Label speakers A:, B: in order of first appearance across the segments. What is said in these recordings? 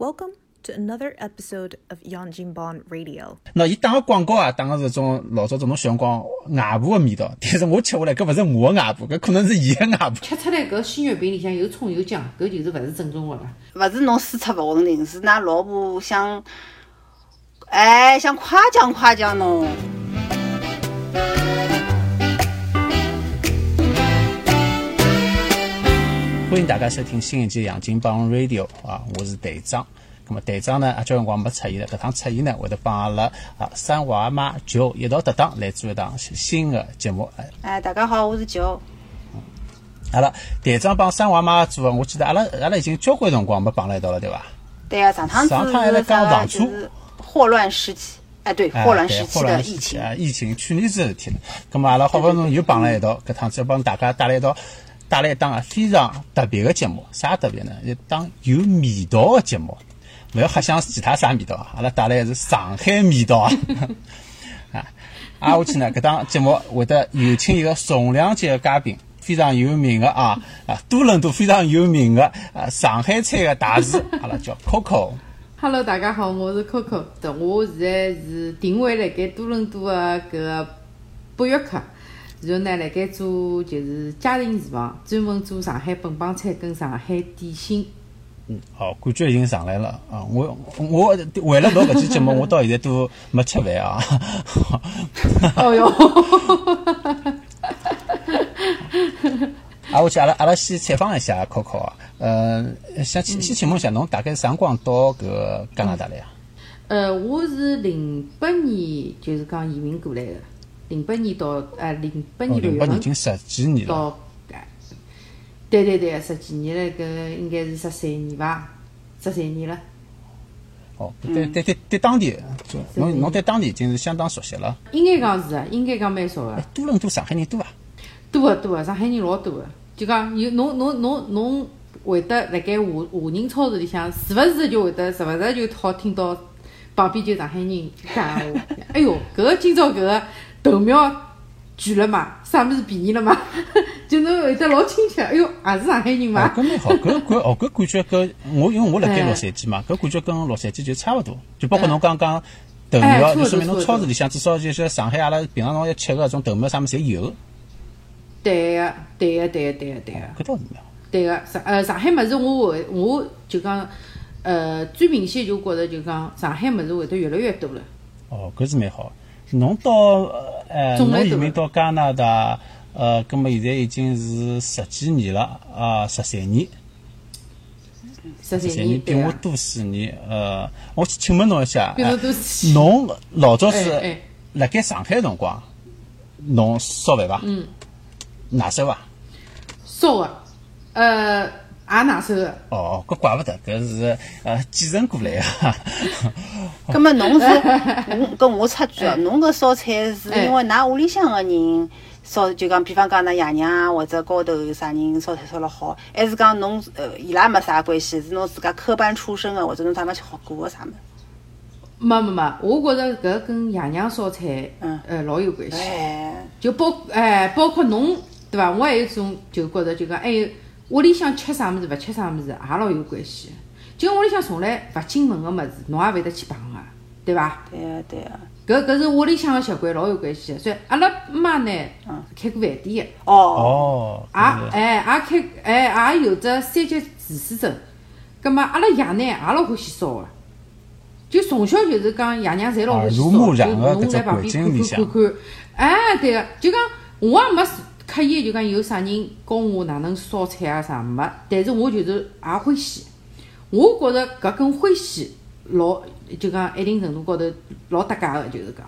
A: Welcome to another episode of Yanjinban Radio.
B: 那伊打个广告啊，打个是种老早这种小辰光外婆的味道，但是我吃下来搿勿是我的外婆，搿可能是伊的外婆。
C: 吃出来搿鲜肉饼里向有葱有姜，搿就是勿是正宗的了。
D: 勿是侬输出勿稳定，是㑚老婆想，哎，想夸奖夸奖侬。
B: 欢迎大家收听新一期《杨金帮 Radio》啊，我是队长。那么队长呢，啊，交辰光没出现了，搿趟出现呢，会得帮阿拉啊三娃妈九一道搭档来做一档新的节目。哎
D: 哎，大家好，我是九。
B: 阿拉队长帮三娃妈做，我记得阿拉阿拉已经交关辰光没碰辣一道了，对伐？
D: 对啊，上趟
B: 上趟还在？讲房车
D: 就是霍乱时期。哎，对，
B: 哎
D: 霍乱时期的疫情。
B: 啊，疫情去年子的事体了。咁么阿拉好不容易又碰了一道，搿趟子要帮大家带来一道带来一档啊非常特别的节目。啥特别呢？一档有味道的节目，勿要瞎想其他啥味道啊！阿拉带来的是上海味道啊！啊，挨下去呢，搿档节目会得有请一个重量级的嘉宾。非常有名的啊啊，多伦多非常有名的啊上海菜的大师，阿拉叫 Coco。
C: Hello，大家好，我是 Coco。我现在是定位辣盖多伦多的搿个北约克，然后呢，辣盖做就是家庭厨房，专门做上海本帮菜跟上海点心。
B: 哦，感觉已经上来了啊！我我为了录搿期节目，我到现在都没吃饭啊。
C: 哦哟，
B: 啊，我去阿拉阿拉先采访一下 Coco 啊，呃，想先先请问一下，侬大概啥辰光到搿个加拿大来啊？
C: 呃，我是零八年就是讲移民过来的，零八年到呃零八
B: 哦，
C: 年六月份
B: 零八年已经十几年了。
C: 对对对，十几年了，搿应该是十三年伐？十三年了。
B: 哦，对对对对，当地，就侬侬对当地已经是相当熟悉了。
C: 应该讲是啊，应该讲蛮熟个
B: 哎，，多伦多上海人多啊？
C: 多个多个，上海人老多个。就讲有侬侬侬侬会得辣盖华华人超市里向，时勿时就会得，时勿时就好听到旁边就上海人讲闲话。哎哟，搿个今朝搿个豆苗贵了嘛，啥物事便宜了嘛，就侬会得老亲切。哎哟，也是上海人
B: 哦
C: 嘛，。
B: 搿蛮好，搿搿哦搿感觉搿我因为我辣盖
C: 哎
B: 洛杉矶嘛，搿感觉跟洛杉矶就差勿多，就包括侬刚刚豆
C: 哎
B: 苗，就说明侬超市里向至少就是上海阿拉平常侬要吃个种豆苗啥物事侪有，
C: 对个，对个，对个，对个，对个。
B: 搿倒是蛮好。
C: 对个，上呃上海物事我会我就讲，呃最明显就觉着就讲上海物事会得越来越多了。
B: 哦，搿是蛮好。侬到呃，侬移民到加拿大，呃，葛么现在已经是十几年了啊，十三年，
C: 十三
B: 年比我多四年。呃，我请问侬一下，
C: 比侬
B: 老早是
C: 哎哎
B: 辣盖上海辰光，侬烧饭伐？嗯。哪烧伐？
C: 烧个，呃也拿手个。
B: 哦，搿怪勿得，搿是呃继承过来个。
D: 葛么侬是，我搿我插句哦，侬搿烧菜是因为㑚屋里向个人烧，就讲比方讲㑚爷娘啊或者高头啥人烧菜烧了好，还是讲侬呃伊拉没啥关系，是侬自家科班出身个，或者侬啥没吃学过个啥物事？
C: 没没没，我觉着搿跟爷娘烧菜，
D: 嗯
C: 呃老有关系。
D: 哎，
C: 就包哎，包括侬对伐？我还有种就觉着就讲，还有屋里向吃啥物事，勿吃啥物事，也老有关系。就屋里向从来勿进门个物事，侬也勿会得去碰个，对伐？
D: 对个对个。
C: 搿搿是屋里向个习惯，老有关系的。所以阿拉妈呢，开过饭店个，
D: 哦，
B: 哦，
C: 也哎也开哎也有只三级厨师证。葛末阿拉爷呢也老欢喜烧个，就从小就是讲爷娘侪老欢喜烧，就侬在旁边看看看看。哎，对个，就讲我也没刻意就讲有啥人教我哪能烧菜啊啥没，但是我就是也欢喜。我觉着搿跟欢喜老就讲一定程度高头老搭界个，就是讲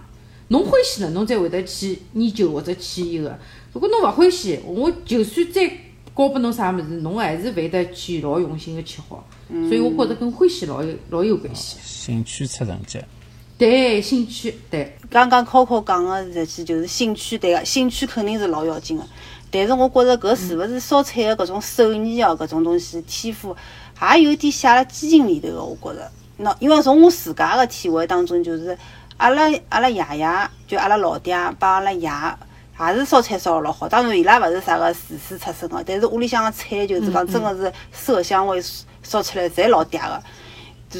C: 侬欢喜了，侬才会得去研究或者去伊个。如果侬勿欢喜，我就算再教拨侬啥物事，侬还是会得去老用心个去学。所以我觉着跟欢喜老有老有关系。
B: 兴趣出成绩。
C: 对，兴趣对，
D: 刚刚 Coco 讲个实际就是兴趣，对个，兴趣肯定是老要紧个。但是我觉着搿是勿是烧菜个搿种手艺哦，搿种东西天赋，也有点写辣基因里头个。我觉着，喏，因为从我自家个体会当中，就是阿拉阿拉爷爷，就阿拉老爹帮阿拉爷。也是烧菜烧得老好，当然伊拉勿是啥个厨师出身个，但是屋里向个菜就是讲真个是色香味烧出来侪老嗲个。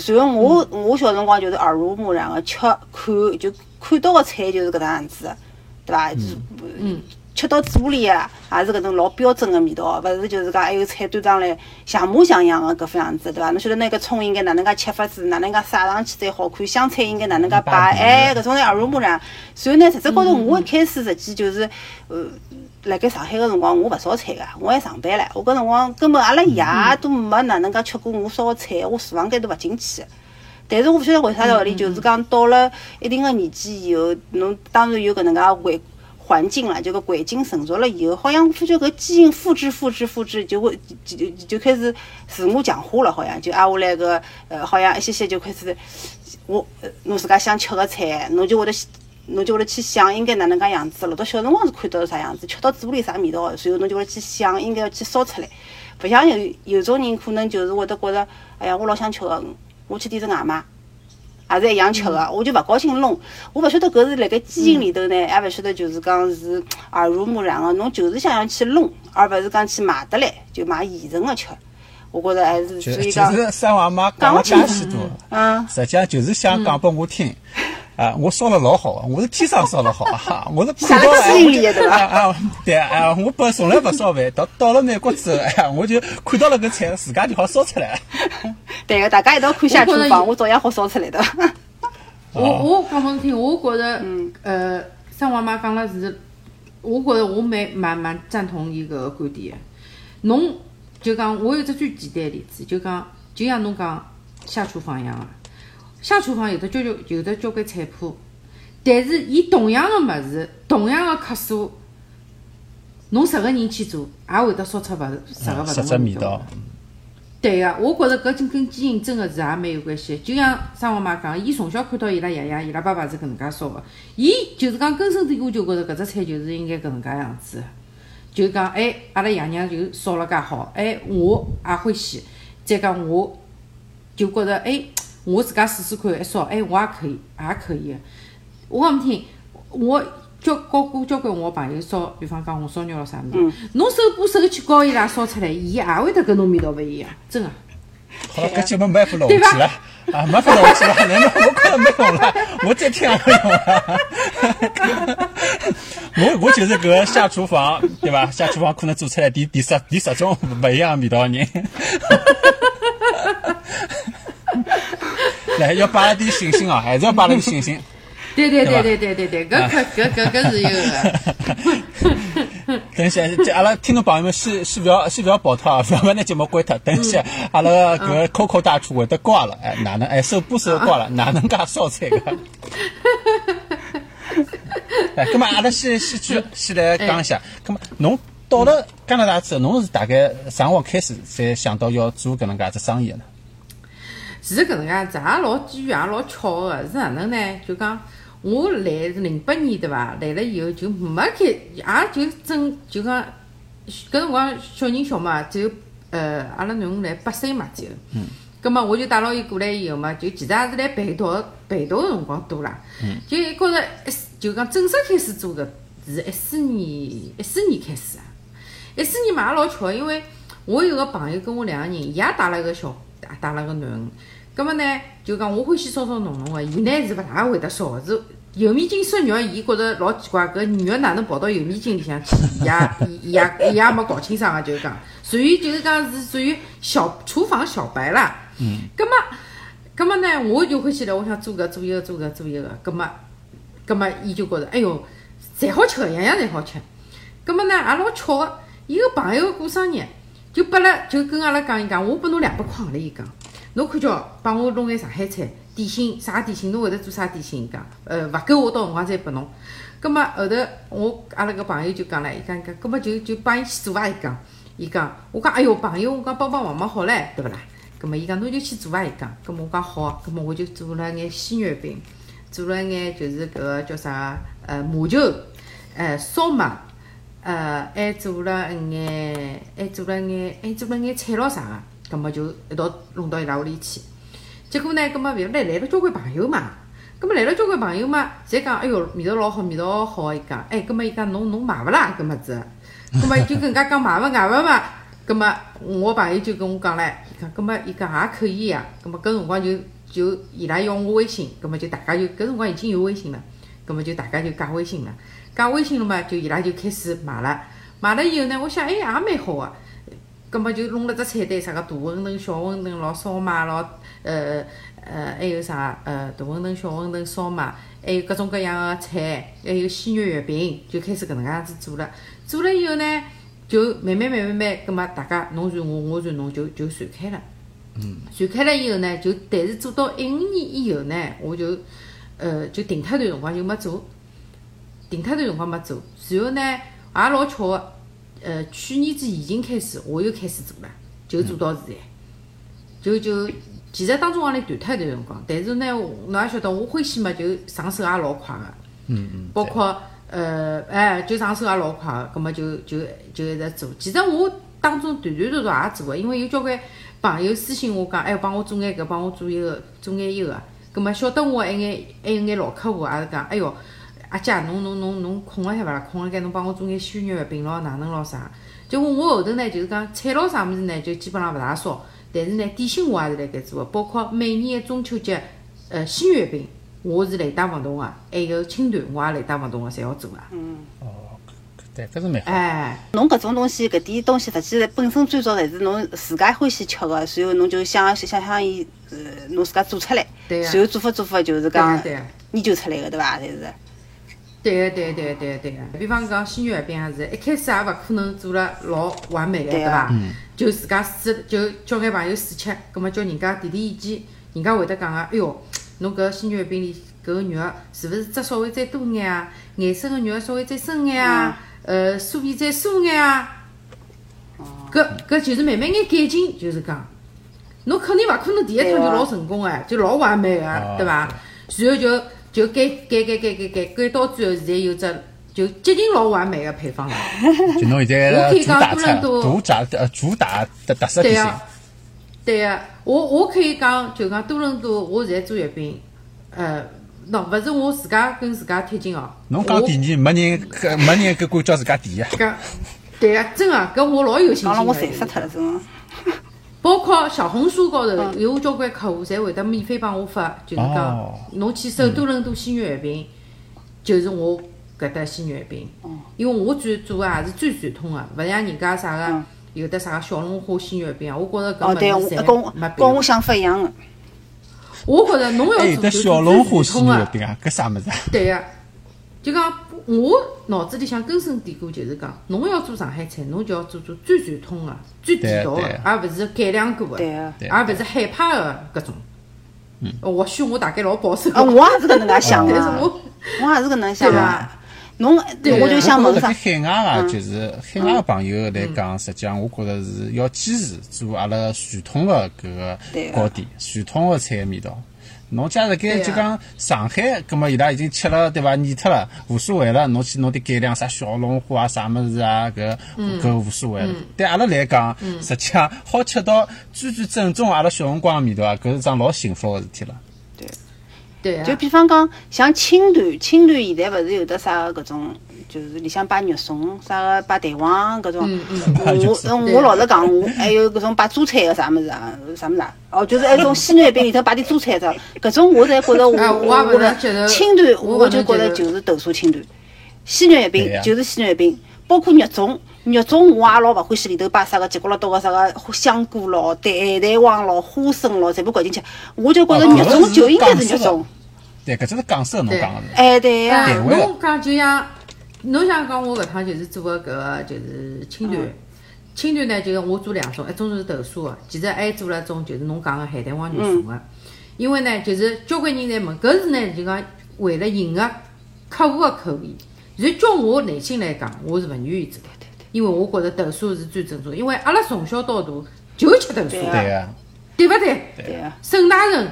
D: 随后我我小辰光就是耳濡目染个吃看就看到个菜就是搿能样子的，对伐？
C: 嗯，
D: 吃到嘴巴里啊，也是搿种老标准个味道，勿是就是讲还有菜端上来像模像样个搿副样子，对伐？侬晓得那个葱应该哪能介切法子，哪能介撒上去才好看，香菜应该哪能介摆，哎，搿种呢耳濡目染。随后呢，实质高头我一开始实际就是，呃，辣盖上海个辰光我勿烧菜个，我还上班唻，我搿辰光根本阿拉爷都没哪能介吃过我烧个菜，我厨房间都勿进去。但是我勿晓得为啥道理，就是讲到了一定个年纪以后，侬当然有搿能介环环境了，就搿环境成熟了以后，好像发觉搿基因复制、复制、复制，就会就就就开始自我强化了，好像就挨下来个呃，好像一些些就开始，我呃侬自家想吃个菜，侬就会得侬就会得去想应该哪能介样子。老早小辰光是看到是啥样子，吃到嘴巴里啥味道，随后侬就会得去想应该要去烧出来。勿像有有种人可能就是会得觉着，哎呀，我老想吃个，我去点只外卖。也是一样吃个，我就勿高兴弄。我勿晓得搿是辣盖基因里头呢，也勿晓得就是讲是耳濡目染个，侬就是想要去弄，而勿是讲去买得来就买现成个吃。我觉着还是所以讲，
B: 就是三娃妈讲了介许多，
D: 嗯，
B: 实际上就是想讲拨我听。啊，我烧了老好，我是天生烧了好啊！我是看到了，
D: 啥基因里的对吧
B: 啊啊，对啊，我本从来不烧饭，到到了美国之后，哎呀，我就看到了搿菜，自家就好烧出来。
D: 对个，大家一道看下厨房，
C: 我
D: 照样好烧出来的。
C: 我我讲拨侬听，我觉着，呃，三娃妈讲了是，我觉着我蛮蛮蛮赞同伊搿个观点的。侬就讲，我有只最简单的例子，就讲，就像侬讲下厨房一样个，下厨房有的交交有的交关菜谱，但是伊同样个物事，同样个克数，侬十个人去做，也会得烧出勿十个勿同个
B: 味道。
C: 对个、我觉着搿真跟基因真个是也蛮有关系。就像张妈妈讲，伊从小看到伊拉爷爷、伊拉爸爸是搿能介烧个，伊就是讲根深蒂固就觉着搿只菜就是应该搿能介样子的。就讲哎，阿拉爷娘就烧了介好，哎，我也欢喜。再讲我就觉着哎，我自家试试看一烧，哎，我也可以，也可以个。我讲侬听，我交教过交关我朋友烧，比方讲红烧肉咯啥物事，侬手把手去教伊拉烧出来，伊也会得跟侬味道勿一样，真个。
B: 好了，搿节目没法录下去了，啊，没法录下去了，难道我觉着没用了？我再听也没用了。我我就是搿个下厨房，对伐？下厨房可能做出来第第十第十种勿一样味道的人。来，要摆了点信心哦，还是要摆了点信心。
C: 对对
B: 对
C: 对对对对，搿搿搿搿是有个。
B: 等一下，这阿拉听众朋友们先先不要先不要跑脱啊，勿要把那节目关脱。等一下，阿拉搿个 Coco 大厨会得教阿拉，哎，哪能哎手把手教阿拉哪能介烧菜个。哎，葛末阿拉先先去先来讲一下，葛末侬到了加拿大之后，侬是大概啥辰光开始才想到要做搿能介只生意呢呢？
C: 是搿能介子，也老机遇，也老巧个。是哪能呢？就讲我来是零八年对伐？来了以后就没开，也就正就讲搿辰光小人小嘛，只有呃阿拉囡恩来八岁嘛只有。嗯。葛末我就带牢伊过来以后嘛，就其实也是来陪读陪读个辰光多啦。嗯。就觉着一四就讲正式开始做搿是一四年一四年开始啊。一四年嘛也老巧，因为我有个朋友跟我两个人，伊也带了个小，也带了个囡恩。葛末呢，就讲我欢喜烧烧浓浓个，伊呢是勿大会得烧个，是油面筋烧肉，伊觉着老奇怪，搿肉哪能跑到油面筋里向去？伊也 伊伊也伊也没搞清爽个，就是讲，属于就是讲是属于小厨房小白啦。嗯。葛末，葛末呢，我就欢喜了，我想做搿做一个，做搿做一个。葛末，葛末伊就觉着，哎哟，侪好吃个，样样侪好吃。葛末呢，也老巧个，伊个朋友过生日，就拨了，就跟阿拉讲伊讲，我拨侬两百块钿，伊讲。侬看叫帮我弄眼上海菜点心，啥点心侬会得做啥点心？伊讲，呃，勿够我到辰光再拨侬。葛末后头我阿拉个朋友就讲唻，伊讲讲，葛末就就帮伊去做伐？伊讲，伊讲，我讲，哎哟，朋友，我讲帮帮忙忙好唻，对勿啦？葛末伊讲，侬就去做伐？伊讲，葛末我讲好，葛末我就做了眼鲜月饼，做了眼就是搿个叫啥呃麻球，呃烧麦，呃还做了一眼，还做了眼，还做了眼菜咾啥个。葛末就一道弄到伊拉屋里去。结果呢，葛末勿来来了交关朋友嘛。葛末来了交关朋友嘛，侪讲哎哟味道老好，味道好。伊讲，哎，葛末伊讲侬侬买勿啦？搿么子，葛末就更加讲买勿买勿嘛。葛末我朋友就跟我讲唻，伊讲，葛末伊讲也可以呀。葛末搿辰光就就伊拉要我微信，葛么就大家就搿辰光已经有微信了，葛么就大家就加微信了，加微信了嘛，就伊拉就开始买了，买了以后呢，我想哎也蛮好个、葛么就弄了只菜单，啥个大馄饨、小馄饨咯，烧麦咯，呃呃，还有啥呃大馄饨、小馄饨、烧麦，还有各种各样个菜，还有鲜肉月饼，就开始搿能介样子做了。做了以后呢，就慢慢慢慢慢，葛末大家侬传我，我传侬，就就传开了。嗯。传开了以后呢，就但是做到一五年以后呢，我就呃就停脱段辰光就没做，停脱段辰光没做。然后呢，也老巧个，呃，去年子疫情开始，我又开始做了，就做到现在。就就其实当中往里断脱一段辰光，但是呢，侬也晓得我欢喜嘛，就上手也老快个。
B: 嗯嗯，
C: 包括呃，哎，就上手也老快个，葛么就就就一直做。其实我当中断断续续也做个，因为有交关朋友私信我讲，哎，帮我做眼搿，帮我做一个，做眼一个。葛么晓得我还眼还有眼老客户也是讲，哎哟，阿姐，侬侬侬侬空了海勿啦？空了该侬帮我做眼鲜肉月饼咯，哪能咯啥？结果我后头呢，就是讲菜咯啥物事呢，就基本上勿大烧。但是呢，点心我也是辣盖做个，包括每年个中秋节，呃，鲜月饼我是雷打勿动个，还有青团我也雷打勿动个，侪要做个。嗯。
B: 哦对，搿是蛮好。
C: 哎，
D: 侬搿种东西，搿点东西实际本身最早侪是侬自家欢喜吃个，随后侬就想想想伊，呃，侬自家做出来，
C: 对呀
D: 然后做法做法就是讲研究出来个，对伐？侪是。
C: 对个对个对个对个对个，比方讲鲜肉月饼也是，一开始也勿可能做了老完美个，
D: 对
C: 伐？就自家试，就叫眼朋友试吃，葛末叫人家提提意见，人家会得讲个，哎哟，侬搿鲜肉月饼里搿个肉是勿是汁稍微再多眼啊？颜色个肉稍微再深眼啊？呃，酥皮再酥眼啊？搿搿就是慢慢眼改进，就是讲，侬肯定勿可能第一趟就老成功哎，就老完美个
B: 哦，
C: 对伐？然后就就改改改改改改改到最后，现在有只就接近老完美的配方了。
B: 就侬现在
C: 我可以讲
B: 主打菜，
C: 多伦多
B: 主打呃主打的特色点心
C: 对个，对个，我我可以讲，就讲多伦多，我现在做月饼，呃，喏，勿是我自家跟自家贴金哦。
B: 侬讲第二，没人搿没人搿敢叫自家第一啊。
C: 我讲，对个，真个，搿我老有信心
D: 讲了我
C: 个
D: 馋死脱了，真个。
C: 包括小红书高头有交关客户，侪会得免费帮我发，就是
B: 哦
C: 讲侬去搜多伦多鲜肉月饼，就是我搿搭鲜肉月饼。因为我最做个也是最传统个，勿像人家啥个有的啥个小龙虾鲜肉月饼啊，我觉着
D: 哦，
C: 搿
D: 对，
C: 物事侪
D: 我跟我
C: 没必要。
D: 跟我想法一样个。
C: 我觉着侬要做就
B: 小龙虾
C: 做最
B: 鲜
C: 传统个。
B: 肉月饼啊，搿啥物事啊？
C: 对个、就讲我脑子里向根深蒂固就是讲，侬要做上海菜，侬就要做做最传统个、最地道
B: 的，
C: 而勿是改良过个，
D: 对个
B: 对
C: 而勿是海派的搿种。嗯。或许我大概老保守。
D: 啊，我也是搿能介想
C: 但是
D: 个，
C: 我。
D: 我也是搿能想个
C: 对伐。
D: 侬，
C: 对
D: 我就想问啥
B: 我觉着？海外啊，就是海外个朋友来讲，实际上我觉着是要坚持做阿拉传统的搿
D: 对个
B: 个糕点，传统的菜个味道。侬假如
C: 对啊
B: 盖就讲上海，葛末伊拉已经吃了对伐？腻脱了，无所谓了。侬去弄点改良啥小龙虾啊、啥物事啊，搿搿无所谓了。对阿拉来讲，实际上好吃到最最正宗阿拉小辰光个味道啊，搿是桩老幸福个事体了。
C: 对对啊
D: 就，比方讲，像青团，青团现在勿是有得啥个搿种，就是里向摆肉松，啥个摆蛋黄搿种。我嗯我老实讲，我还有搿种摆榨菜个啥物事啊，啥物事啊？哦，就是还有种鲜肉月饼里头摆点榨菜的，搿种我侪觉着我
C: 啊我也勿
D: 我
C: 能接受
D: 青团，
C: 我
D: 我就觉着就是豆沙青团，鲜肉月饼就是鲜肉月饼，包括肉粽。肉粽我也老勿欢喜里头摆啥个结骨辣多个啥个香菇咯、蛋蛋黄咯、花生咯，全部掼进去。我就觉着
B: 哦
D: 肉粽就应该是肉粽。
B: 对，搿只是港式侬讲个是。
D: 哎，对呀、
C: 侬讲就像侬想讲我搿趟就是做个搿个就是青团，青团呢就是我做两种，一种是豆沙个，其实还做了一种就是侬讲个海带黄肉松个。因为呢，就是交关人在问，搿是呢就讲为了迎合客户个口味。所以叫我内心来讲，我是勿愿意做的，因为我觉着豆沙是最正宗，因为阿拉从小到大就吃豆沙，
D: 对啊
B: 对个。
C: 对勿对？
D: 对啊、
C: 沈大人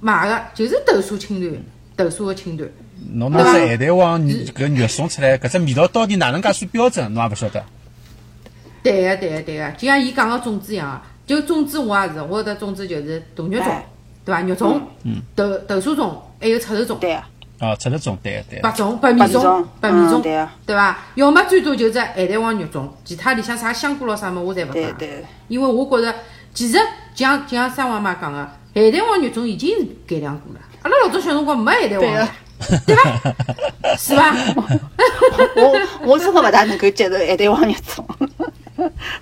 C: 买个就是豆沙青团，豆沙个青团。
B: 侬拿只海带黄搿肉送出来，搿只味道到底哪能介算标准，侬也勿晓得。
C: 对个，对个，对个，就像伊讲个粽子一样啊，就粽子我也是，我的粽子就是大肉粽
D: 哎，
C: 对伐？肉粽，豆豆沙粽，还有赤豆粽，
D: 对个、
B: 哦，吃得种，对对。
C: 白粽、白米粽
D: 白米粽、
C: 白米粽，
D: 嗯对啊
C: 对伐？要么最多就只海带黄肉粽，其他里向啥香菇咯啥么我侪勿放，
D: 对对
C: 因为我觉着其实就像就像三王妈讲个，海带王肉粽已经是改良过了。阿拉老早小辰光没海带王呀，对伐？是伐？
D: 我我真的勿大能够接受海带王肉粽。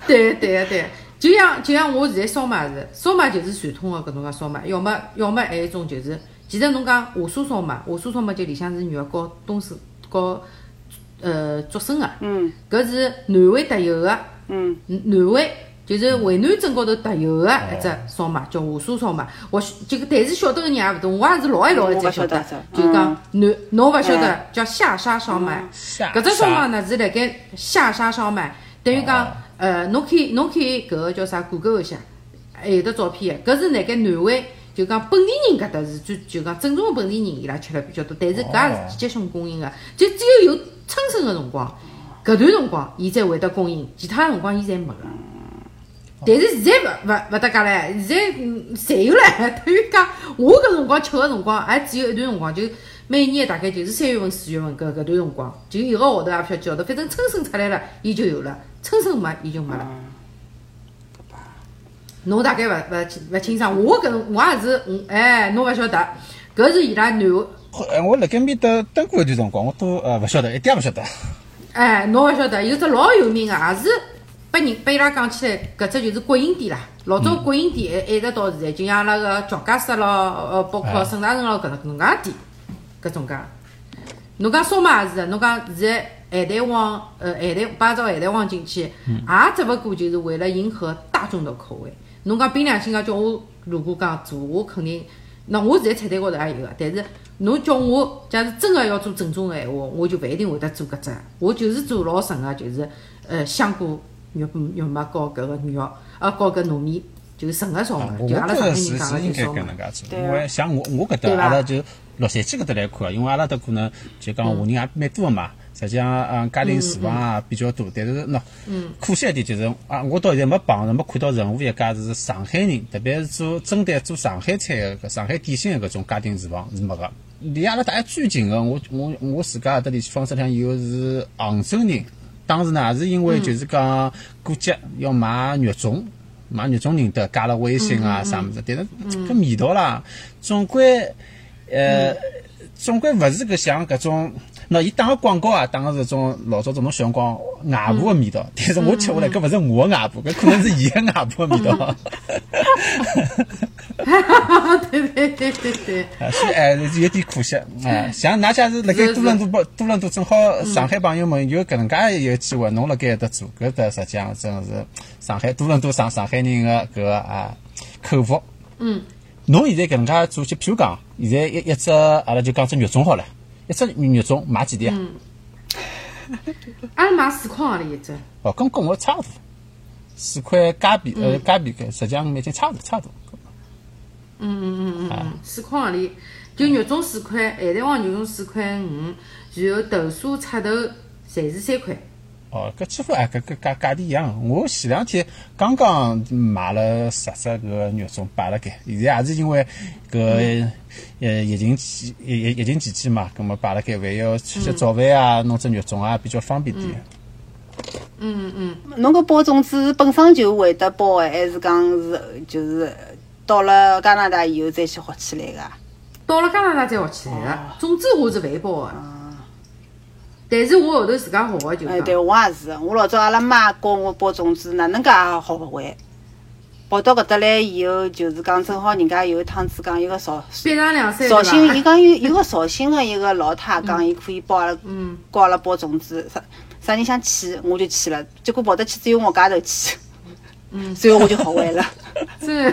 C: 对对个对，就像就像我现在烧麦是，烧麦就是传统个搿种介烧麦，要么要么还有一种就是，其实侬讲华沙烧麦，华沙烧麦就里向是肉和冬笋和呃竹笋个，
D: 嗯
C: 搿是南汇特有个，
D: 嗯，
C: 南汇就是渭南镇高头特有个一只烧麦，叫华沙烧麦。我这个但是晓得个人也勿多，我也是老一老一才晓得就讲南侬勿晓得
D: 哎。
C: 叫下沙烧麦。搿只烧麦呢是辣盖下沙烧麦，等于讲，呃，侬可以侬可以搿个叫啥谷歌一下，还有得照片个，搿是辣盖南汇，就讲本地人搿搭是最就讲正宗个本地人伊拉吃了比较多，但是搿也是季节性供应个，就只有有春生个辰光，搿段辰光伊才会得供应，其他辰光伊侪没个。但是现在勿勿勿搭界唻，现在嗯侪有唻。等于讲，我搿辰光吃个辰光，也只有一段辰光，就每年大概就是三月份、四月份搿搿段辰光，就一个号头也勿晓得叫头，反正春笋出来了，伊就有了；春笋没，伊就没了。侬大概勿勿勿清爽，我搿辰我也是，嗯哎，侬勿晓得，搿是伊拉南汇，
B: 哎，我辣盖面搭蹲过一段辰光，我都呃勿晓得，一点也勿晓得。
C: 哎，侬勿晓得，有只老有名个，也是被人拨伊拉讲起来，搿只就是国营店啦。老早国营店一一直到现在，就像阿拉个乔家室咯，呃，包括沈大成咯，搿能搿能介店，搿种介。侬讲烧麦也是个，侬讲现在咸蛋王，呃，咸蛋摆只海带王进去，也只勿过就是为了迎合大众的口味。侬讲凭良心讲，叫我如果讲做，我肯定，那我现在菜单高头也有个，但是侬叫我，假如真个要做正宗个闲话，我就勿一定会得做搿只，我就是做老纯个，就是呃香菇肉肉末搞搿个鱼肉，呃，搞搿糯米，就是纯个烧
B: 啊
C: 麦，
B: 我
C: 就阿拉上海人
B: 觉着是
C: 讲个
B: 是应该
C: 就烧麦。
B: 搿能介做，
D: 对啊
B: 因为像我我搿搭阿拉就洛杉矶搿搭来看，因为阿拉搭可能就讲华人也蛮多个嘛。实际上，嗯，家庭厨房啊比较多，但是喏，可惜一点就是啊，我到现在没碰着，没看到任何一家是上海人，特别是做针对做上海菜个上海点心个搿种家庭厨房是没个。离阿拉大家最近个，我我我自家搿搭联系方式上有个是杭州人，当时呢也是因为就是讲过节要买肉粽。买肉粽认得，加了微信啊啥物事，但是搿味道啦，总归呃，总归勿是搿像搿种，喏，伊打个广告啊，打个是种老早种侬小辰光外婆个味道，但是我吃下来搿勿是我个外婆，搿可能是伊个外婆个味道。
C: 对对对对对。
B: 啊，所以哎，是有点可惜。哎，像㑚假是辣盖
C: 是
B: 多伦多包多伦多，正好上海朋友们有搿能介一个机会，侬辣盖搿搭做，搿搭实际上真的是上海多伦多上上海人个搿个啊口福。
C: 嗯。
B: 侬现在搿能介做，就譬如讲，现在一一只阿拉就讲只肉粽好了，一只肉粽买几钿啊？
C: 阿拉买四块行钿一只，
B: 哦，跟跟我差勿多，四块加币，呃，加币搿实际上已经差勿多，差勿多。
C: 嗯嗯嗯嗯，四块行钿，就肉粽四块，咸蛋黄肉粽四块五，然后豆沙赤豆侪是三块。
B: 哦，搿几乎哎，搿搿价价钿一样。我前两天刚刚买了十只搿个肉粽摆辣盖，现在也是因为搿呃疫情期疫疫疫情期间嘛，葛末摆辣盖，万一要吃些早饭啊，弄只肉粽啊，比较方便点。
D: 嗯嗯侬搿包粽子本身就会得包个，还是讲是就是到了加拿大以后再去学起来个？
C: 到了加拿大再学起来个，粽子我是勿会包个，但是我后头自家学个就
D: 哎，对，我也是。我老早阿拉妈教我包粽子，哪能介也学勿会。跑到搿搭来以后，就是讲正好人家有一趟子讲一个绍绍兴，伊讲有有个绍兴个一个老太讲，伊可以包阿拉
C: 嗯，
D: 教阿拉包粽子，啥啥人想去，我就去了。结果跑得去只有我家头去，
C: 嗯，
D: 最后我就学会了，
C: 这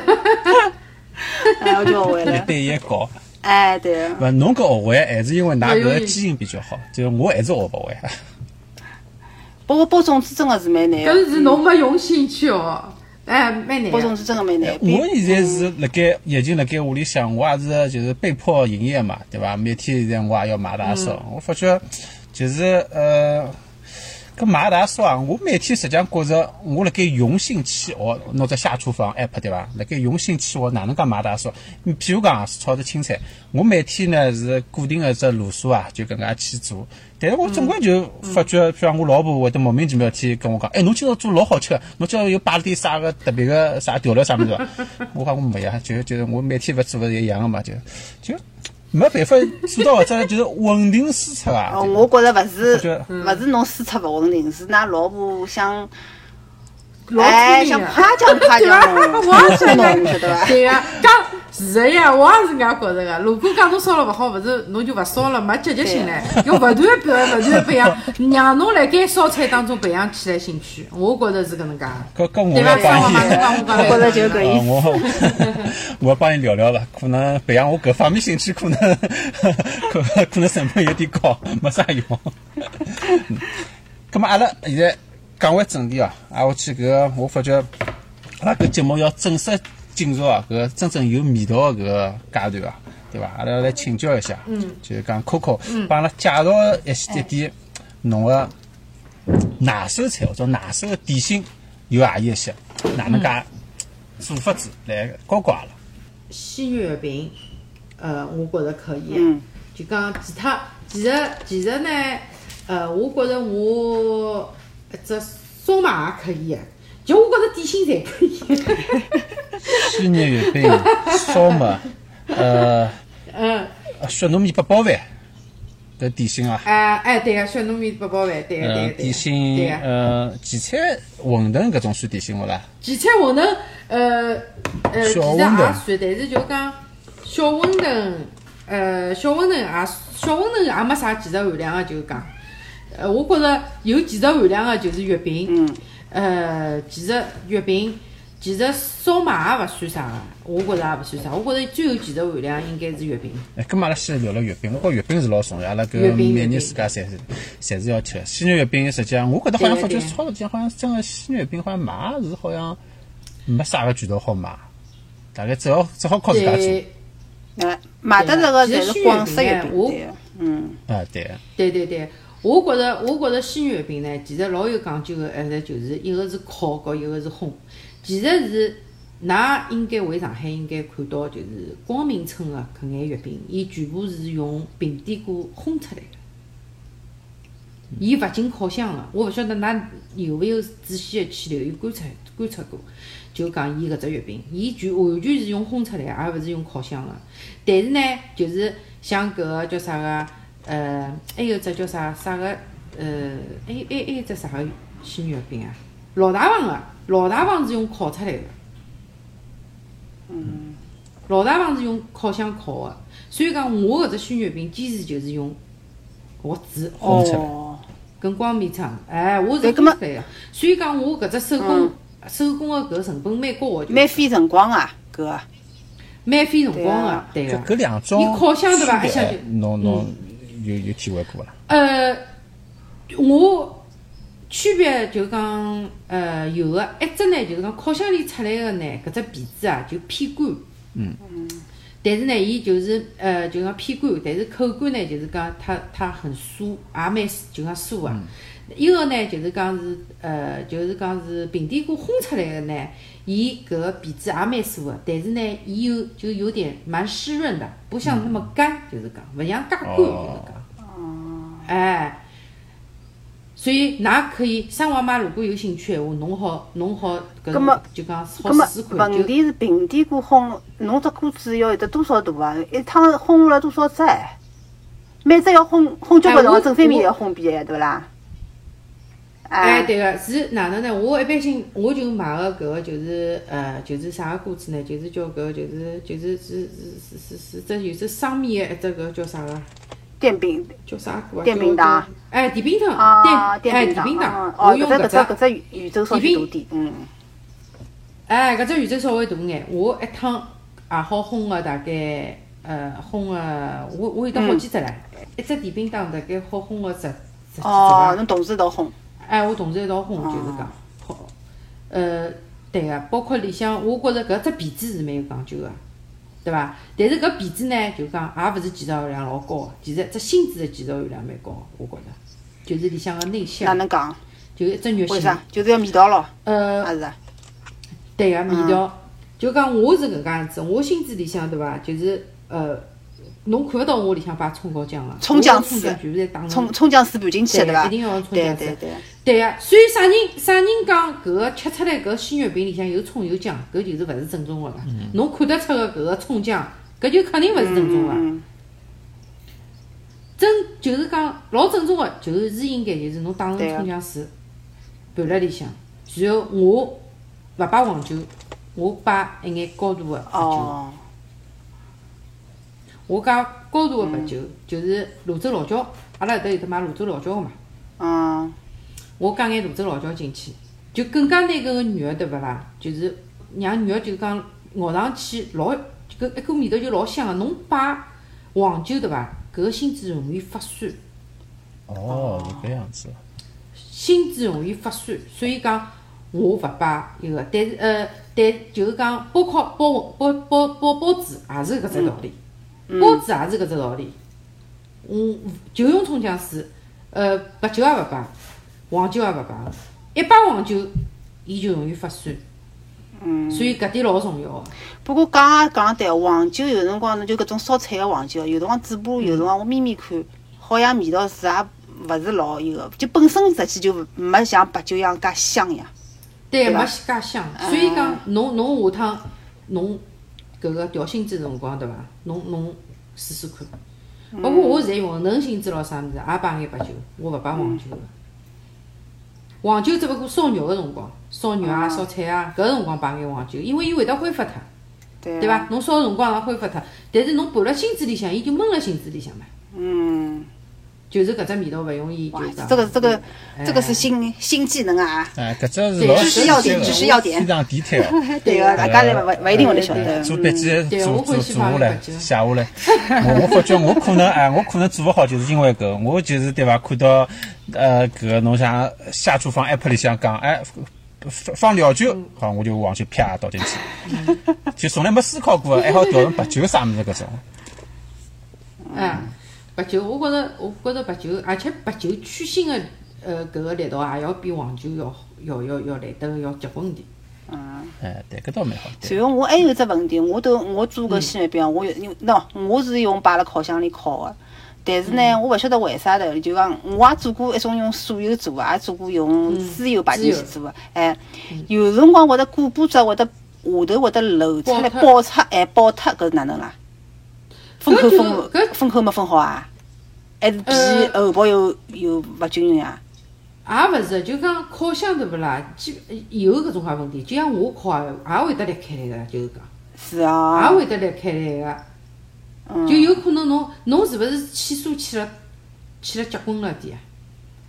D: 哎，我就学会
B: 一
D: 了。
B: 对一教，
D: 哎，对，
B: 勿侬搿学会还是因为㑚搿基因比较好，就是我还是学勿会。
D: 不过包粽子真个是蛮难
C: 搿，是侬没用心去哦，哎，蛮难个。
D: 包粽子真的蛮难。
B: 我现在是辣盖疫情辣盖屋里向，我也是就是被迫营业嘛，对伐？每天现在我也要买大烧，我发觉就是呃，搿马大叔啊，我每天实际上觉着我辣盖用心去学，拿只下厨房 app 对伐？辣盖用心去学，哪能介马大叔？你譬如讲炒只青菜，我每天呢是固定个只路数啊，就搿能介去做。但是我总归就发觉，譬如讲我老婆会得莫名其妙天跟我讲，哎，侬今朝做老好吃个，侬今朝又摆了点啥个特别个啥调料啥物事伐？我讲我没呀，就就我每天勿做勿是一样个嘛，就就没办法做到搿只就是稳定输出啊。
D: 哦，我觉着勿是勿是侬输出勿稳定，是㑚老婆想
C: 老
D: 哎想夸奖夸奖侬，
C: 我夸奖
D: 侬晓得伐？
C: 对个，讲是的呀，我也是搿样觉着个。如果讲侬烧了勿好，勿是侬就勿烧了，没积极性唻，要勿断培养，勿断培养，让侬辣盖烧菜当中培养起来兴趣。我觉着是搿能介。
B: 搿搿我
C: 对伐？
B: 要帮伊
C: 上嘛，侬讲我讲
D: 我觉着
C: 来
D: 就搿意思。
B: 我我要帮你聊聊了，可能培养我搿方面兴趣，可能可 可能成本有点高，没啥用。咁么阿拉现在讲回正题哦，啊，我去搿个，我发觉阿拉搿节目要正式进入啊，搿真正有味道的搿个阶段啊，对伐？阿拉来请教一下，嗯，就是讲 Coco 帮阿拉介绍一些一点侬个拿手菜或者拿手的点心有何一些？哪能介做法子来教教阿拉？
C: 鲜月饼，呃，我觉着可以。
D: 嗯
C: 就讲其他，其实其实呢，呃，我觉着我一只烧麦也可以，就我觉着点心侪可以。
B: 鲜肉月饼、烧麦，呃，
C: 嗯，
B: 雪糯米八宝饭，搿点心啊，
C: 哎哎，对个，血糯米八宝饭，对个对
B: 呃，
C: 个对个
B: 点心
C: 对，个。
B: 呃，荠菜馄饨搿种算点心勿啦？
C: 荠菜馄饨，呃呃，其实也
B: 小馄饨。
C: 算，但是就讲小馄饨，呃，小馄饨也小馄饨也没啥技术含量个，就是讲，呃，我觉着有技术含量个就是月饼，
D: 嗯，
C: 呃，其实月饼，其实烧麦也勿算啥个，我觉着也勿算啥，我觉着最有技术含量应该是月饼。
B: 哎，咁阿拉先聊聊月饼。我觉月饼是老重要，阿拉搿每人
C: 月饼。
B: 自家侪是侪是要吃。鲜肉月饼实际上，我觉着好像发觉超市里向好像真个鲜肉月饼好像买是好像没啥个渠道好买，大概只好只好靠自家做。
C: 对，
D: 哎，买得着个侪是广式月饼，嗯，
B: 啊，对，
C: 对对对，我觉着我觉着鲜月饼呢，其实老有讲究个，还是就是一个是烤，和一个是烘。其实是，㑚应该回上海应该看到，就是光明村个搿眼月饼，伊全部是用平底锅烘出来个。伊勿进烤箱个，我勿晓得㑚有勿有仔细个去留意观察观察过。就讲伊搿只月饼，伊全完全是用烘出来，而勿是用烤箱个。但是呢，就是像搿个叫啥个，呃，还有只叫啥啥个，呃，还有还还有只啥个鲜肉月饼啊？老大房个，老大房是用烤出来个。嗯。老大房是用烤箱烤个，所以讲我搿只鲜肉月饼坚持就是用活子
B: 烘出来
D: 哦，
C: 跟光面厂，哎，我是
D: 对葛末
C: 烘出来个，所以讲我搿只手工手工个搿成本蛮高个，就
D: 蛮费辰光啊，搿个，
C: 蛮费辰光个
D: 对啊，
C: 对个。
B: 搿搿两种
C: 你烤箱对伐一下就
B: 侬侬有有体会过伐？
C: 呃，我区别就讲呃有个，一只呢就是讲烤箱里出来个呢，搿只皮子啊就偏干。
B: 嗯。
C: 但是呢，伊就是呃，就讲偏干，但是口感呢，就是讲它它很酥，也蛮酥就讲酥个。一个呢，就是讲是呃，就是讲是平底锅烘出来个呢，伊搿个皮子也蛮酥个，但是呢，伊有就有点蛮湿润的，不像那么干，就是讲勿像介干，就是讲。哎，所以㑚可以三娃妈如果有兴趣闲话，弄好弄好搿
D: 么
C: 就讲好
D: 么
C: 试试看，
D: 问题是平底锅烘，侬只锅子要有得多少大啊？一趟烘了多少只哎？每只要烘烘交关辰光，正反面要烘遍，对勿啦？
C: 哎，对个，是哪能呢？我一般性我就买个搿个就是呃，就是啥个锅子呢？就是叫搿个就是就是是是是是是只有只双面个一只搿叫啥个？
D: 电饼
C: 叫啥？
D: 电饼
C: 叫。
D: 铛。
C: 哎，电饼铛，
D: 啊，
C: 电哎
D: 电饼
C: 铛
D: 铛，，哦，
C: 我用搿只
D: 搿只搿只宇宙稍微大点，嗯，
C: 哎，搿只宇宙稍微大眼，我一趟也好烘个大概呃烘个，我我有得好几只唻，一只电饼铛大概好烘个十十几只
D: 哦，侬同时一道烘，
C: 哎，我同时一道烘就是讲好，呃，对个，包括里向，我觉着搿只皮子是蛮有讲究个，对伐？但是搿皮子呢，就讲也勿是技术含量老高个，其实只芯子的技术含量蛮高个，我觉着，就是里向个内馅哪。
D: 能讲？
C: 就一只肉馅。
D: 为啥？就是要味道咯，
C: 呃，
D: 还是啊？
C: 对个味道，就讲我是搿能介样子，我心子里向对伐？就是呃，侬看勿到我里向摆葱高姜个，
D: 葱姜丝
C: 葱姜全部侪打成
D: 葱葱姜丝拌进去对伐？
C: 一定要用葱姜丝
D: 对对，
C: 对个，所以啥人啥人讲搿个吃出来搿鲜肉饼里向有葱有姜，搿就是勿是正宗个了。侬看得出个搿个葱姜，搿就肯定勿是正宗个。
D: 嗯
C: 正就是讲老正宗个，就是应该就是侬打成葱姜水拌辣里向，然后我勿摆黄酒，我摆一眼高度个白酒。
D: 哦，
C: 我讲高度个白酒就是泸州老窖，阿拉搿搭有得卖泸州老窖个嘛。
D: 嗯，
C: 我加眼泸州老窖进去，就更加拿搿个肉对勿啦？就是让肉就讲咬上去老搿一股味道就老香个。侬摆黄酒对伐？搿个心子容易发酸，
B: 哦，是搿样子。
C: 心子容易发酸，所以讲我勿摆伊个。但是呃，但就是讲包括包包包包包子也是搿只道理，包子也是搿只道理。嗯，就用葱姜水，呃，白酒也勿摆，黄酒也勿摆，一摆黄酒，伊就容易发酸。嗯，所以搿点老重要个。
D: 不过讲也讲得对，黄酒有辰光侬就搿种烧菜个黄酒，有辰光嘴巴有辰光我眯眯看，好像味道是也勿是老伊个，就本身实际就没像白酒一样介香呀。
C: 对，没介香。所以讲，侬侬下趟侬搿个调薪资辰光对伐？侬侬试试看。包括我现在用的能薪资咯啥物事，也摆眼白酒，我勿摆黄酒个。黄酒只勿过烧肉个辰光，烧肉啊、烧菜啊，搿个辰光摆眼黄酒，因为伊会得挥发脱，
D: 对
C: 对伐？侬烧个辰光也挥发脱，但是侬拌辣心子里向，伊就闷辣心子里向嘛，
D: 嗯，
C: 就是搿只味道勿容易就
D: 哇。，这个这个这个
C: 哎
D: 是新新技能啊！
B: 哎，搿只是老
C: 知识要点
D: 知识要点
B: 非常 detail。
D: 对个，大家侪勿勿一定会得晓得。
B: 做笔记
C: 对
B: 做做做下来，写下来。我 我发觉我可能哎，我可能做勿好，就是因为搿，我就是对伐？看到呃搿个侬像下厨房 app 里向讲，哎放放料酒，好我就往去啪倒进去，就从来没思考过还好调成白酒啥物事搿种。
C: 哎，白酒，我觉着，我觉着白酒，而且白酒去腥的呃搿个力道也要比黄酒要要要要来得要结棍点。
B: 嗯哎，对，搿倒蛮好。对
D: 随后我还有一只问题，我都我做搿鲜月饼，我有因为喏，我是用摆辣烤箱里烤个。但是呢，我勿晓得为啥头，就讲我也做过一种用酥油做个，也做过用猪油摆进去做个。哎，有辰光会得果果子会得下头会得漏出来
C: 爆
D: 爆出，哎，爆脱，搿是哪能啦？封口
C: 搿就
D: 分
C: 搿
D: 封口没封好啊？还是比
C: 呃
D: 厚薄又又勿均匀啊？
C: 也勿是，就讲烤箱对勿啦？基有搿种介问题，就像我烤也也会得裂开来个，就是讲，
D: 是啊
C: 也，会得裂开来个。就有可能侬侬是勿是起酥起了起了结棍了点啊？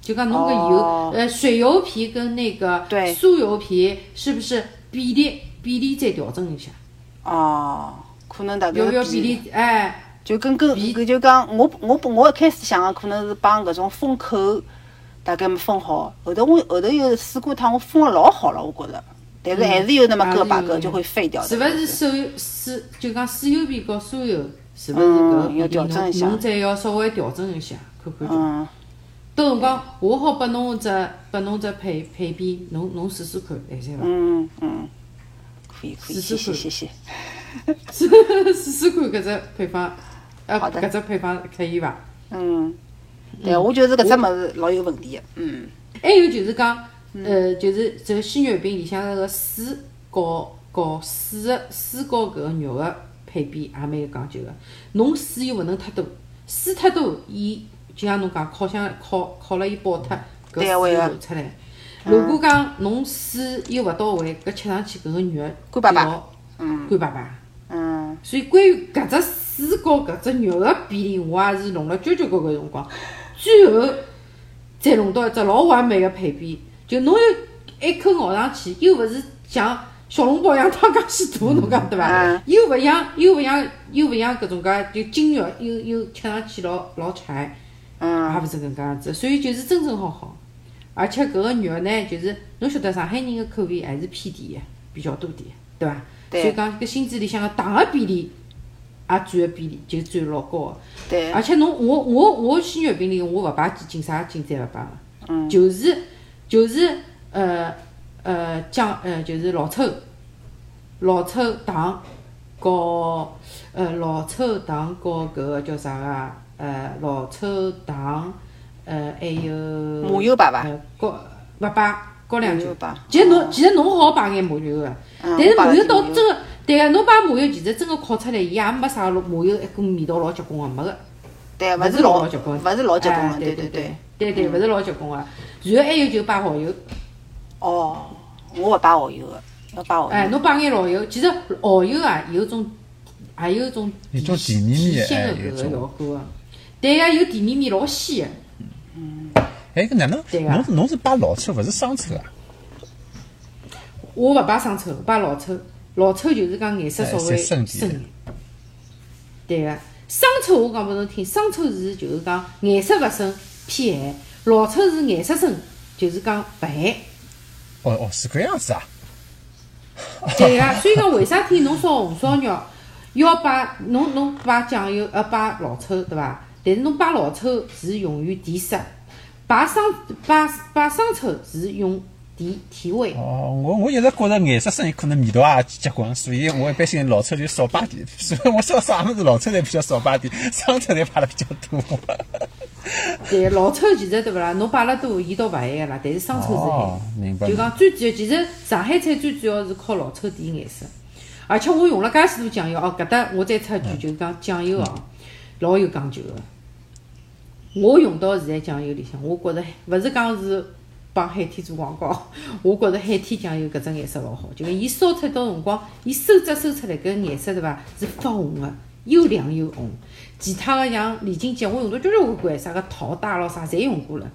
C: 就讲侬搿油，
D: 哦
C: 呃，水油皮跟那个
D: 对
C: 酥油皮是不是比例比例再调整一下？
D: 哦，可能大概
C: 要不要
D: 是
C: 比例，哎。
D: 就跟跟
C: 比
D: 搿就讲，我我我一开始想个可能是帮搿种封口大概没封好，后头我后头又试过一趟，我封了老好了，我觉着，但是还是有那么个把个就会废掉的。
C: 是勿是手油水就讲水油皮和酥油，是勿是
D: 嗯
C: 搿
D: 要调整一下
C: 侬再要稍微调整一下，看看就。
D: 嗯，
C: 到辰光我好拨侬只拨侬只配配比，侬侬试试看，来塞伐？
D: 嗯嗯，可以可以，谢谢谢谢。
C: 试试看搿只配方，呃，
D: 好的
C: 搿只配方可以伐？
D: 嗯，对，我觉得搿只物事老有问题的。嗯，
C: 还有就是讲，呃，就是这个鲜月饼里向那个水和和水个水和搿个肉个配比也蛮有讲究个。侬水又勿能太多，水太多，伊就像侬讲，烤箱烤烤了伊爆脱，搿水流出来。如果讲侬水又勿到位，搿吃上去搿个肉
D: 干巴巴，
C: 嗯，干巴巴。
D: 嗯，
C: 所以关于搿只水和搿只肉个比例，我也是弄了交交关关辰光，最后才弄到一只老完美个配比。就侬有一口咬上去，又勿是像小笼包一样汤介许大，侬讲对伐？又勿像又勿像又勿像搿种介就筋肉，又又吃上去老老柴，也勿是搿能介样子。所以就是正正好好。而且搿个肉呢，就是侬晓得上海人个口味还是偏甜个，比较多点，对伐？所以讲搿心子里向个糖个比例，也占个比例就占老高个。
D: 对，
C: 而且侬我我我鲜月饼里我勿摆鸡精，啥精侪勿摆个，就是就是呃呃酱呃就是老抽、老抽糖和呃老抽糖和搿个叫啥个呃老抽糖呃还有
D: 麻油摆伐？
C: 呃高勿摆高两句
D: 麻油。摆。
C: 其实侬其实侬好摆眼麻油个，
D: 嗯
C: 但是麻油到真个，对个，侬摆麻油其实真个烤出来，伊也没啥麻油一股味道老结棍个，没个，
D: 对，
C: 勿是
D: 勿是老
C: 结棍，
D: 勿是老结棍
C: 哎
D: 个，对
C: 对对
D: 对。
C: 对对，勿是老结棍个。然后还有就摆蚝油，
D: 哦，我勿摆蚝油个，要摆蚝
C: 哎，
D: 油。
C: 侬摆眼老油，其实蚝油啊有种，也有种
B: 有种甜蜜蜜的
C: 提鲜
B: 哎
C: 个效果个。对个，有甜蜜蜜，老鲜个。
B: 嗯哎，搿哪能？侬侬是摆老抽，勿是生抽啊？
C: 我勿摆生抽，摆老抽。老抽就是讲颜色稍微
B: 哎深
C: 深
B: 点
C: 对个，生抽我讲拨侬听，生抽是就是讲颜色勿深偏咸，老抽是颜色深，就是讲勿咸。
B: 哦哦，是搿样子啊？
C: 对个，所以讲为啥体侬烧红烧肉要摆侬侬摆酱油呃摆老抽对伐？但是侬摆老抽是用于提色，摆生摆摆生抽是用提提味。
B: 哦，我我一直觉着颜色深可能味道也结棍，所以我一般性老抽就少摆点，所以我烧啥物事老抽侪比较少摆点，生抽侪摆了比较多。
C: 对，老抽其实对勿啦？侬摆了多，伊倒勿咸个啦，但是生抽是咸。
B: 哦，明白。
C: 就讲最主要，其实上海菜最主要是靠老抽提颜色，而且我用了介许多酱油哦。搿搭我再插一句，就是讲酱油哦，老有讲究个。我用到现在酱油里向，我觉着勿是讲是帮海天做广告，我觉着海天酱油搿只颜色老好，就讲伊烧出到辰光，伊收汁收出来搿颜色对伐？是发红个，又亮又红。其他个像李锦记，我用到交交关关，啥个桃大咯啥，侪用过了。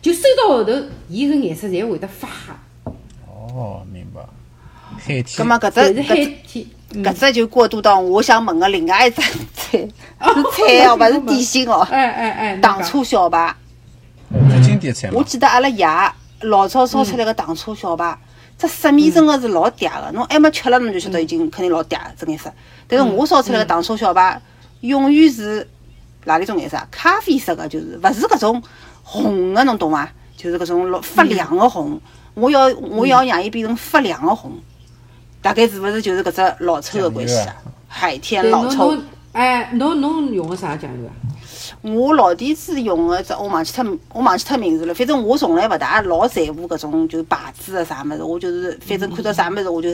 C: 就收到后头，伊个颜色侪会得发黑。
B: 哦，明白。海天。
D: 搿
C: 但是海
D: 只搿只搿只就过渡到我想问个另外一只菜，是菜哦，勿是点心哦，
C: 哎哎哎，
D: 糖醋小排。我。记得阿拉爷老早烧出来个糖醋小排，这色面真的是老嗲的，侬还没吃了侬就晓得已经肯定老嗲这颜色。但是我烧出来个糖醋小排，永远是哪里种颜色啊？咖啡色的，就是勿是搿种红的，侬懂伐？就是搿种老发亮的红。我要我要让伊变成发亮的红，大概是勿是就是搿只老抽的关系啊？海天老抽。
C: 哎，侬侬用个啥酱油啊？
D: 我老底子用个只，我忘记脱，我忘记脱名字了。反正我从来勿大老在乎搿种就牌子个啥物事，我就是反正看到啥物事我就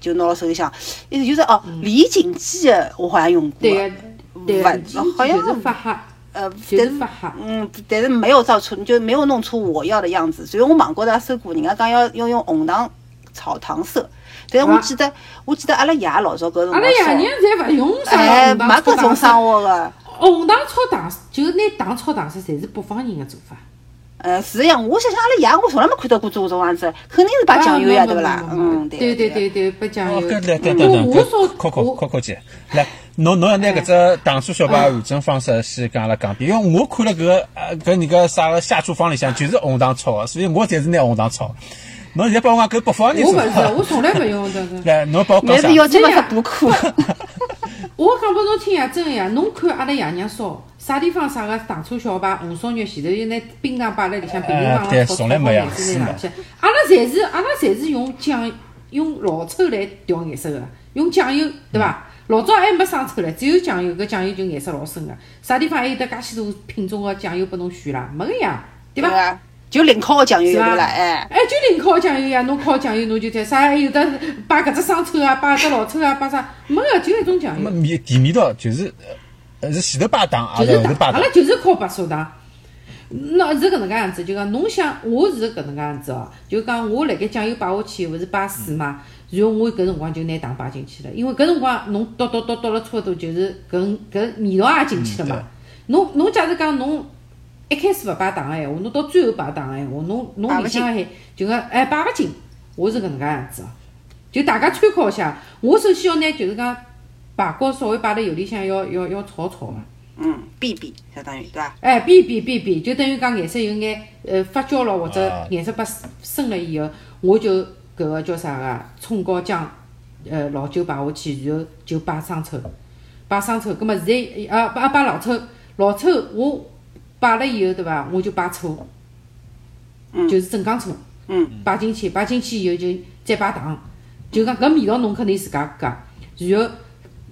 D: 就拿到手里向。一就是哦，李锦记的我好像用过
C: 对
D: 勿
C: 个，
D: 好像
C: 是发黑，
D: 呃，
C: 就是
D: 但是。嗯，但是没有造出就没有弄出我要的样子。所以我网高头也搜过，人家讲要要用红糖炒糖色，但是我
C: 啊
D: 记得我记得阿拉爷老早搿辰
C: 阿拉爷娘侪勿用啥
D: 哎，没
C: 红糖炒
D: 搿种生活个。
C: 红糖炒糖，就是拿糖炒糖色，侪是北方人的做法。
D: 呃，是呀，我想想阿拉爷，我从来没看到过做搿种样子，肯定是摆酱油呀，
C: 啊
D: 对勿啦？
C: 没没没没
D: 嗯，
C: 对
D: 对
C: 对对，摆酱
B: 哦，
C: 油。
B: 搿来等
C: 我
B: 等等，
C: 我说
B: 搿 Coco
C: 我
B: Coco 姐，来，侬侬要拿搿只糖醋小排完整方式先讲阿拉讲遍，因为我看了搿个呃搿人个啥个下厨房里向就是红糖炒个，所以我侪是拿红糖炒。侬现在帮我讲搿北方人做
C: 我勿是，
B: 法，
C: 我从来勿用这个。
B: 来，侬帮我讲啥
D: 但是？要经过只补课，
C: 我讲拨侬听呀，真个呀，侬看阿拉爷娘烧，啥地方啥个糖醋小排、红烧肉前头有拿冰糖摆辣里向，平平
B: 哎对
C: 常常炒炒
B: 从来没
C: 颜色拿上去。阿拉侪是阿拉侪是用酱用老抽来调颜色个，用酱油对伐？老早还没生抽唻，只有酱油，搿酱油就颜色老深个。啥地方还有得介许多品种个酱油拨侬选啦？没个呀，对伐？
D: 伐？就零烤个酱油
C: 是伐？
D: 对勿啦？哎，
C: 哎，就零烤酱油呀，侬烤酱油侬就在啥还有的摆搿只生抽啊，摆只老抽啊，摆啥？没个，就一种酱油。
B: 么味甜味道就是呃是前头摆糖，还
C: 就是
B: 后头摆糖
C: 阿拉？就是靠白砂糖。那是搿能介样子，就讲侬想，我是搿能介样子哦，就讲我辣盖酱油摆下去，勿是摆水嘛，然后我搿辰光就拿糖摆进去了，因为搿辰光侬倒倒倒倒了差勿多，就是搿搿味道也进去了嘛。侬侬假使讲侬一开始勿摆糖个闲话，侬到最后摆糖个闲话，侬侬
D: 勿
C: 里向还就讲哎摆勿进，我是搿能介样子哦，就大家参考一下。我首先要拿就是讲排骨稍微摆辣油里向要要要炒炒个。
D: 嗯，煸煸相当于对伐？
C: 哎，煸煸煸煸，就等于讲颜色有眼呃发焦了，或者
B: 啊
C: 颜色拨深了以后，我就搿个叫啥个葱高姜，呃老酒摆下去，然后就摆生抽，摆生抽，葛末现在啊摆摆老抽，老抽我摆了以后对伐，我就摆醋，
D: 嗯。
C: 就是镇江醋，
D: 嗯，
C: 摆进去，摆进去以后就再摆糖，就讲搿味道侬肯定自家加，然后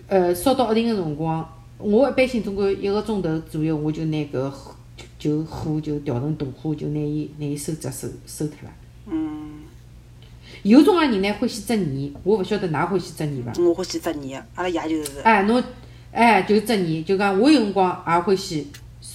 C: 呃烧到一定个辰光，我一般性总归一个钟头左右，我就拿搿火就火就调成大火，就拿伊拿伊收汁收收脱了。
D: 嗯，
C: 有种个人呢欢喜汁泥，我勿晓得㑚欢喜汁泥伐？
D: 我欢喜汁泥个，阿拉爷就是。
C: 哎，侬哎就汁泥，就讲我有辰光也欢喜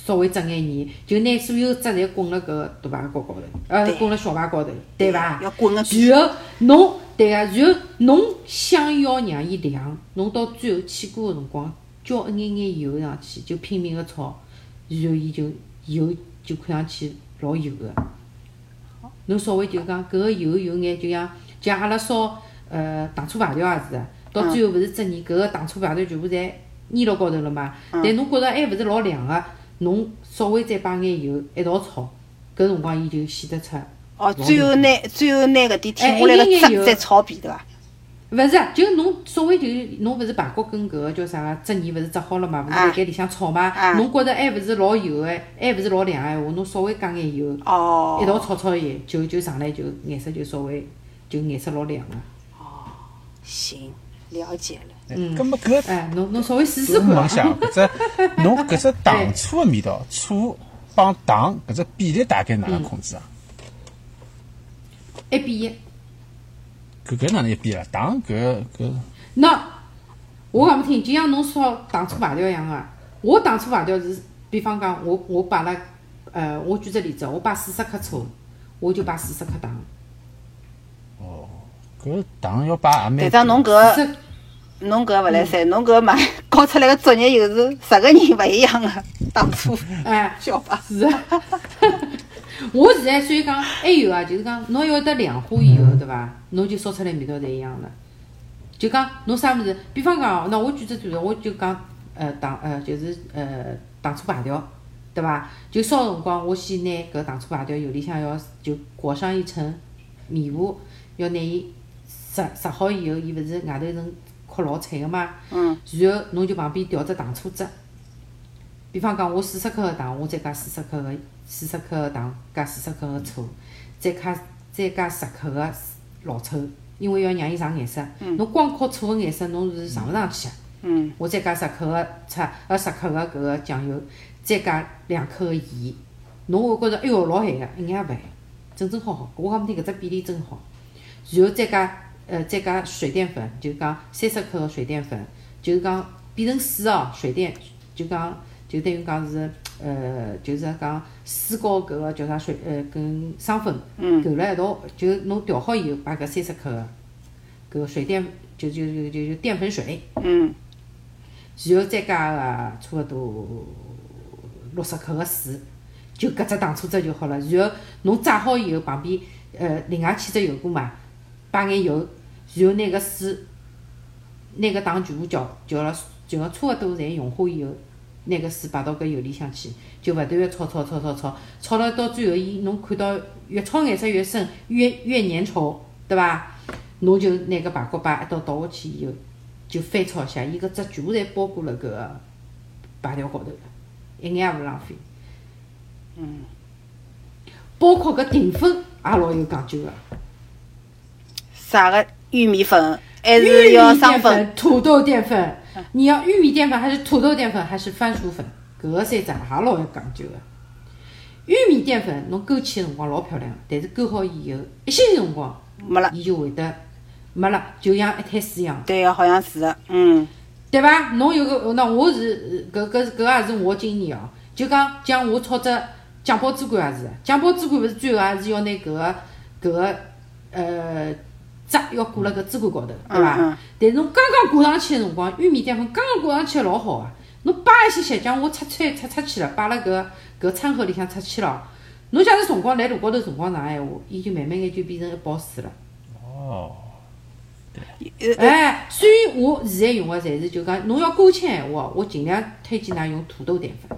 C: 稍微整眼泥，就拿所有汁侪滚辣搿大排高高头，呃，滚辣小排高头，对伐？
D: 要滚个
C: 然后侬对个，然后侬想要让伊凉，侬到最后起锅个辰光，浇一眼眼油上去，就拼命个炒，然后伊就油就看上去老油个。侬稍微就讲搿个油有眼就像就像阿拉烧呃糖醋排条也是。个，到最后勿是汁泥搿个糖醋排条全部侪粘辣高头了嘛？但侬觉着还勿是老凉个，侬稍微再摆眼油一道炒，搿辰光伊就显得出。
D: 哦，最后拿最后拿搿点
C: 哎
D: 挺下来个汁再炒遍，对伐？
C: 勿是啊，就侬稍微就侬勿是排骨跟搿个叫啥个汁泥勿是炸好了嘛，勿是辣盖里向炒嘛
D: 啊，
C: 侬觉着还勿是老油个，还勿是老凉个闲话，侬稍微加眼油，
D: 哦
C: 一，道炒炒伊，就就上来就颜色就稍微就颜色老亮个。
D: 哦行，了解了。
C: 嗯
B: 咁么搿
C: 哎，侬侬稍微试试看侬。
B: 搿问下，搿只侬搿只糖醋个味道，醋帮糖搿只比例大概哪能控制啊？
C: 一比一。
B: 搿搿哪能一比啊？糖搿搿
C: 那我讲勿听，就像侬烧糖醋排条一样个。我糖醋排条是，比方讲，我我摆了，呃，我举只例子，我摆四十克醋，我就摆四十克糖。
B: 哦搿糖要摆也蛮
D: 队长，侬搿
C: 这
D: 侬搿勿来三，侬搿嘛 搞出来个作业又是十个人勿一样个糖醋
C: 哎，
D: 小吧？
C: 是啊。我现在所以讲还有啊，就是讲侬要得量化以后，对伐？侬就烧出来味道侪一样了。就讲侬啥物事，比方讲哦，那我举只例子，我就讲呃糖呃就是呃糖醋排条，对伐？就烧辰光，我先拿搿糖醋排条油里向要就裹上一层面糊，要拿伊炸炸好以后，伊勿是外头一层壳老脆个嘛？
D: 嗯。
C: 然后侬就旁边调只糖醋汁。比方讲，我四十克个糖，我再加四十克个四十克个糖，加四十克个醋，再加再加十克个老抽，因为要让伊上颜色。侬光靠醋个颜色，侬是上勿上去个。
D: 嗯，
C: 我再加十克个醋，呃十克个搿个酱油，再加两克个盐。侬会觉着哎哟老咸个，一眼也勿咸，正正好好。我讲勿听搿只比例真好。然后再加呃再加水淀粉，就讲三十克个水淀粉，就是讲变成水哦，水淀就讲就等于讲是呃就是讲水和搿个叫啥水呃跟生粉
D: 嗯
C: 勾辣一道，就侬调好以后把搿三十克个搿个水淀就就就就就淀粉水。
D: 嗯，
C: 然后再加个差勿多六十克个水，就搿只糖醋汁就好了。然后侬炸好以后，旁边呃另外起只油锅嘛，摆眼油，然后拿搿水，拿搿糖全部搅搅了，搅了差勿多侪融化以后，拿搿水摆到搿油里向去，就勿断个炒炒炒炒炒，炒了到最后伊侬看到越炒颜色越深，越越粘稠，对伐？侬就拿搿排骨排一道倒下去以后。就翻炒一下，伊搿汁全部侪包裹辣搿个排条高头了，一眼也勿浪费。嗯。包括搿淀粉也老有讲究个，
D: 啥个玉米粉还是要生粉？
C: 粉、土豆淀粉，你要玉米淀粉还是土豆淀粉还是番薯粉？搿个三只也老有讲究个。玉米淀粉侬勾芡个辰光老漂亮，但是勾好以后一歇辰光，
D: 没了。
C: 伊就会得没了，就像一滩水一样。
D: 对个，好像是的。嗯
C: 对伐？侬有个，那我是搿搿搿也是我经验哦。就讲像我炒只酱爆猪肝也是，酱爆猪肝勿是最后也是要拿搿个搿个呃汁要挂辣搿猪肝高头，对伐？但是侬刚刚挂上去个辰光，玉米淀粉刚刚挂上去老好啊。侬摆一歇歇，像我拆穿拆出去了，摆辣搿搿餐盒里向出去了。侬假使辰光辣路高头辰光长闲话，伊就慢慢眼就变成一包水了。
B: 哦，
D: 对
C: 哎，所以我现在用个侪是就讲，侬要勾芡闲话，我尽量推荐㑚用土豆淀粉。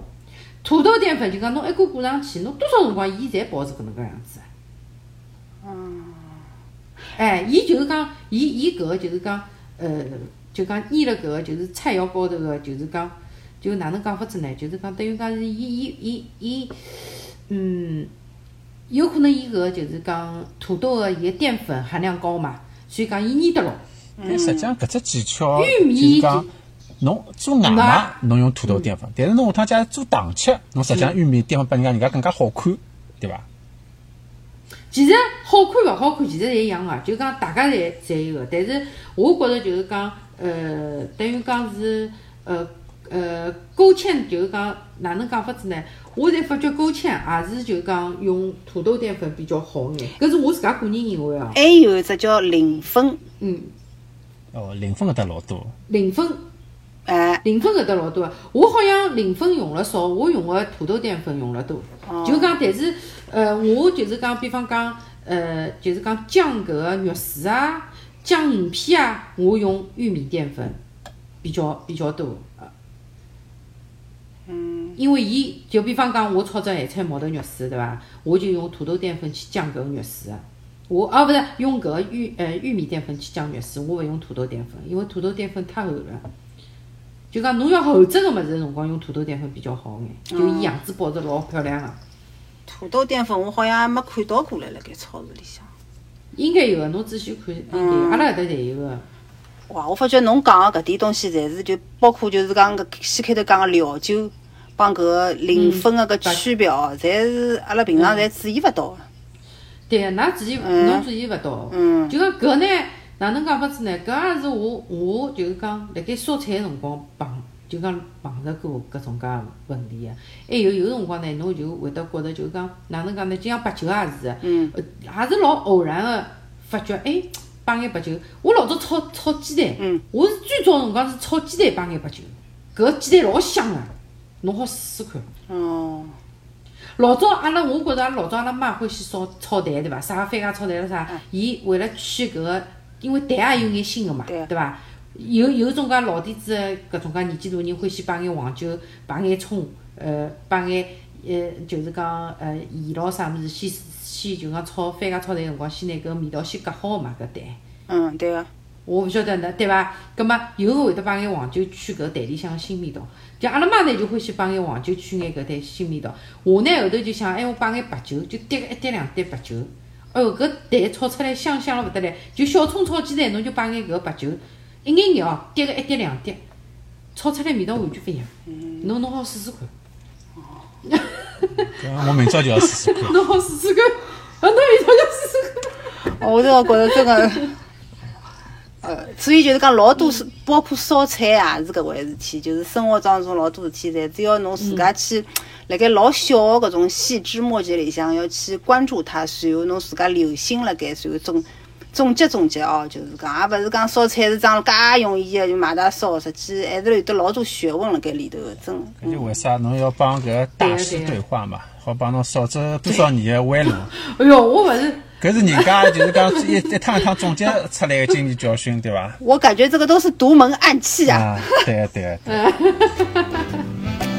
C: 土豆淀粉就讲侬一锅挂上去，侬多少辰光伊侪保持搿能介样子。嗯。哎，伊就是讲，伊伊搿个就是讲，呃，就讲腌了搿个就是菜肴高头个，就是讲，就哪能讲法子呢？就是讲等于讲是伊伊伊伊，嗯，有可能伊搿个就是讲土豆个伊个淀粉含量高嘛，所以讲伊粘得牢。
B: 但实际上搿只技巧
C: 玉米
B: 就是讲，侬做外卖侬用土豆淀粉，但是侬下趟假如做糖吃，侬实际上玉米淀粉比人家人家更加好看，对伐？
C: 其实好看勿好看，其实侪一样个，就讲大家侪侪有个。但是我觉着就是讲，呃，等于讲是呃呃勾芡，就是讲哪能讲法子呢？我才发觉勾芡也是就讲用土豆淀粉比较好眼，搿是我自家个人认为哦。
D: 还有一只叫零粉，
C: 嗯，
B: 哦，零粉搿搭老多，
C: 零粉。
D: 哎，
C: 零粉搿搭老多个，我好像零粉用了少，我用个土豆淀粉用了多。就讲，但是呃，我就是讲，比方讲，呃，就是讲酱搿个肉丝啊，酱鱼片啊，我用玉米淀粉比较比较多。呃嗯。因为伊就比方讲，我炒只咸菜毛豆肉丝，对伐？我就用土豆淀粉去酱搿个肉丝个。我啊，勿是用搿个玉呃玉米淀粉去酱肉丝，我勿用土豆淀粉，因为土豆淀粉太厚了。就讲侬要厚质个物事，辰光用土豆淀粉比较好眼，就伊样子保持老漂亮个。
D: 土豆淀粉我好像还没看到过来，辣盖超市里向。
C: 应该有个，侬仔细看，应该，阿拉搿搭侪有个。
D: 哇，我发觉侬讲个搿点东西，侪是就包括就是讲搿先开头讲个料酒帮搿个零分个搿区别哦，侪是阿拉平常侪注意勿到个。
C: 对，㑚注意，侬注意勿到。
D: 嗯。
C: 就讲搿呢，哪能讲法子呢？搿也是我，我就是讲辣盖烧菜个辰光碰，就讲碰着过搿种介问题个。还有有辰光呢，侬就会得觉着就是讲哪能讲呢？就像白酒也是个，
D: 嗯，
C: 呃，也是老偶然个发觉，哎，摆眼白酒。我老早炒炒鸡蛋，
D: 嗯，
C: 我是最早辰光是炒鸡蛋摆眼白酒，搿个鸡蛋老香个，侬好试试看。
D: 哦，
C: 老早阿拉，我觉着阿拉老早阿拉妈欢喜烧炒蛋，对伐？啥番茄炒蛋了啥？伊为了去搿个，因为蛋也有眼腥个嘛，
D: 对
C: 对伐？有有种介老底子的搿种介年纪大人欢喜摆眼黄酒，摆眼葱，呃，摆眼呃，就是讲呃盐咯啥物事，先先就讲炒番茄炒蛋辰光，先拿搿味道先隔好嘛，搿蛋。
D: 嗯，对个。
C: 我勿晓得呢，对伐？葛末有个会得摆眼黄酒去搿蛋里向个腥味道。就阿拉妈呢就欢喜摆眼黄酒去眼搿蛋腥味道。我呢后头就想，哎，我摆眼白酒，就滴个一滴两滴白酒。哎哟，搿蛋炒出来香香了勿得了。就小葱炒鸡蛋，侬就摆眼搿白酒，一眼眼哦，滴个一滴两滴，炒出来味道完全勿一样。侬侬好试试看，
B: 搿我明朝就要试试看。
C: 侬好试试看，啊，侬明朝就试试看。
D: 我倒觉着真个，呃，所以就是讲老多是包括烧菜也是搿回事体，就是生活当中老多事体，侪只要侬自家去辣盖老小个搿种细枝末节里向要去关注它，然后侬自家留心辣盖，然后总总结总结哦，就是讲，也勿是讲烧菜是桩介容易个就买大烧，实际还是有得老多学问辣盖里头个，真个。
B: 搿就为啥侬要帮搿个大师对话嘛？好帮侬少走多少年的弯路。
C: 哎哟，我勿是。
B: 搿是人家就是讲一一趟一趟总结出来的经验教训，对伐？
D: 我感觉这个都是独门暗器啊。
B: 啊，对啊对啊对。